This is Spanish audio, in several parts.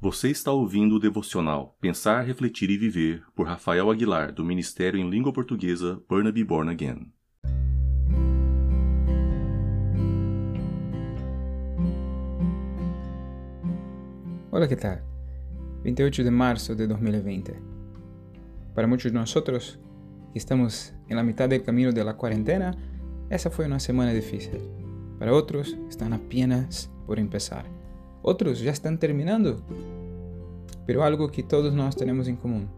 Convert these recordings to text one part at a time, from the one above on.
Você está ouvindo o devocional Pensar, Refletir e Viver por Rafael Aguilar, do Ministério em Língua Portuguesa Burnaby Born Again. Hola, ¿qué tal? 28 de marzo de 2020. Para muchos de nosotros que estamos en la mitad del camino de la cuarentena, esa fue una semana difícil. Para otros están apenas por empezar. Otros ya están terminando pero algo que todos nós tenemos en común,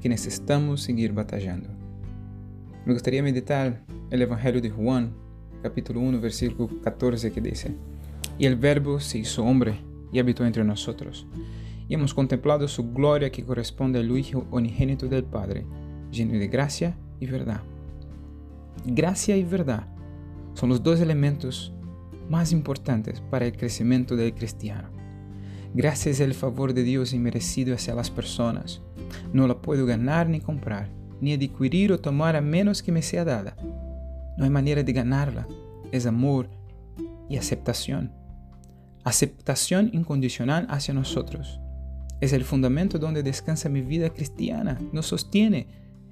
que necesitamos seguir batallando. Me gustaría meditar el Evangelio de Juan, capítulo 1, versículo 14, que dice, Y el Verbo se hizo hombre y habitó entre nosotros, y hemos contemplado su gloria que corresponde al Hijo unigénito del Padre, lleno de gracia y verdad. Gracia y verdad son los dos elementos más importantes para el crecimiento del cristiano. Gracias al favor de Dios inmerecido hacia las personas. No la puedo ganar ni comprar, ni adquirir o tomar a menos que me sea dada. No hay manera de ganarla. Es amor y aceptación. Aceptación incondicional hacia nosotros. Es el fundamento donde descansa mi vida cristiana. Nos sostiene.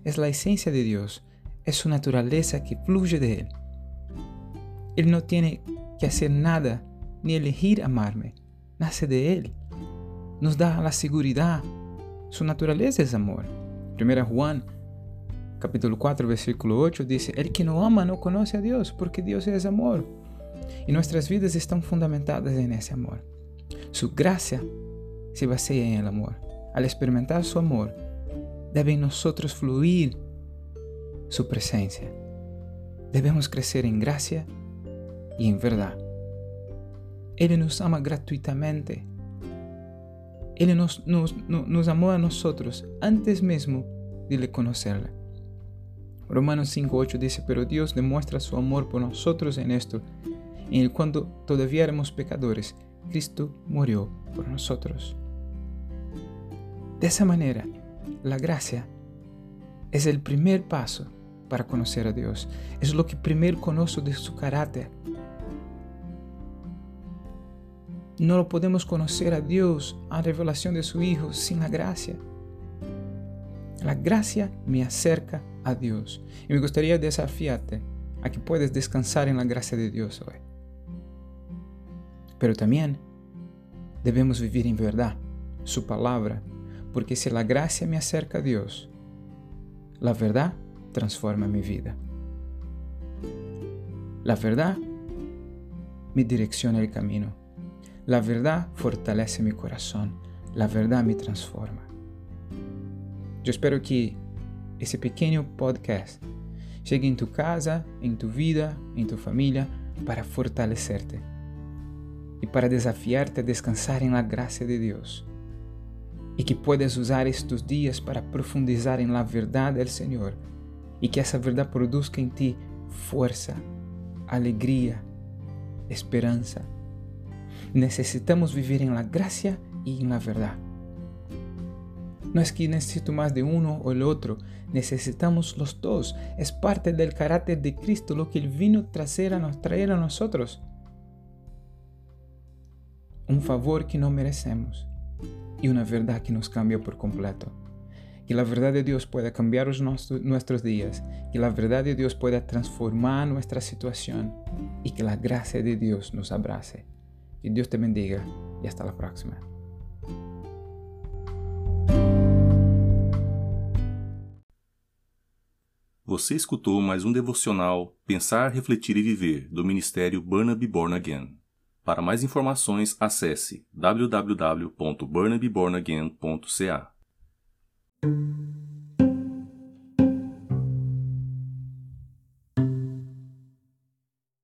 Es la esencia de Dios. Es su naturaleza que fluye de Él. Él no tiene que hacer nada ni elegir amarme nace de Él. Nos da la seguridad. Su naturaleza es amor. 1 Juan capítulo 4 versículo 8 dice, El que no ama no conoce a Dios porque Dios es amor. Y nuestras vidas están fundamentadas en ese amor. Su gracia se basa en el amor. Al experimentar su amor, debe en nosotros fluir su presencia. Debemos crecer en gracia y en verdad. Ele nos ama gratuitamente. Ele nos, nos, nos amó a nosotros antes mesmo de le conocerle. Romanos 5.8 dice, pero Dios demuestra su amor por nosotros en esto, en el cuando todavía éramos pecadores, Cristo murió por nosotros. De esa manera, la gracia es el primer paso para conocer a Dios. Es lo que primero conozco de su carácter, No lo podemos conocer a Dios, a revelación de su Hijo, sin la gracia. La gracia me acerca a Dios. Y me gustaría desafiarte a que puedas descansar en la gracia de Dios hoy. Pero también debemos vivir en verdad, su palabra, porque si la gracia me acerca a Dios, la verdad transforma mi vida. La verdad me direcciona el camino. La verdad fortalece mi corazón, la verdad me transforma. Yo espero que ese pequeño podcast llegue en tu casa, en tu vida, en tu familia, para fortalecerte y para desafiarte a descansar en la gracia de Dios. Y que puedas usar estos días para profundizar en la verdad del Señor y que esa verdad produzca en ti fuerza, alegría, esperanza Necesitamos vivir en la gracia y en la verdad. No es que necesito más de uno o el otro, necesitamos los dos. Es parte del carácter de Cristo lo que Él vino traer a, traer a nosotros. Un favor que no merecemos y una verdad que nos cambia por completo. Que la verdad de Dios pueda cambiar nuestros días, que la verdad de Dios pueda transformar nuestra situación y que la gracia de Dios nos abrace. Que Dios te bendiga y hasta la próxima. Você escutou mais um devocional Pensar, Refletir e Viver do Ministério Burnaby Born Again. Para mais informações, acesse www.burnabybornagain.ca. Thank you.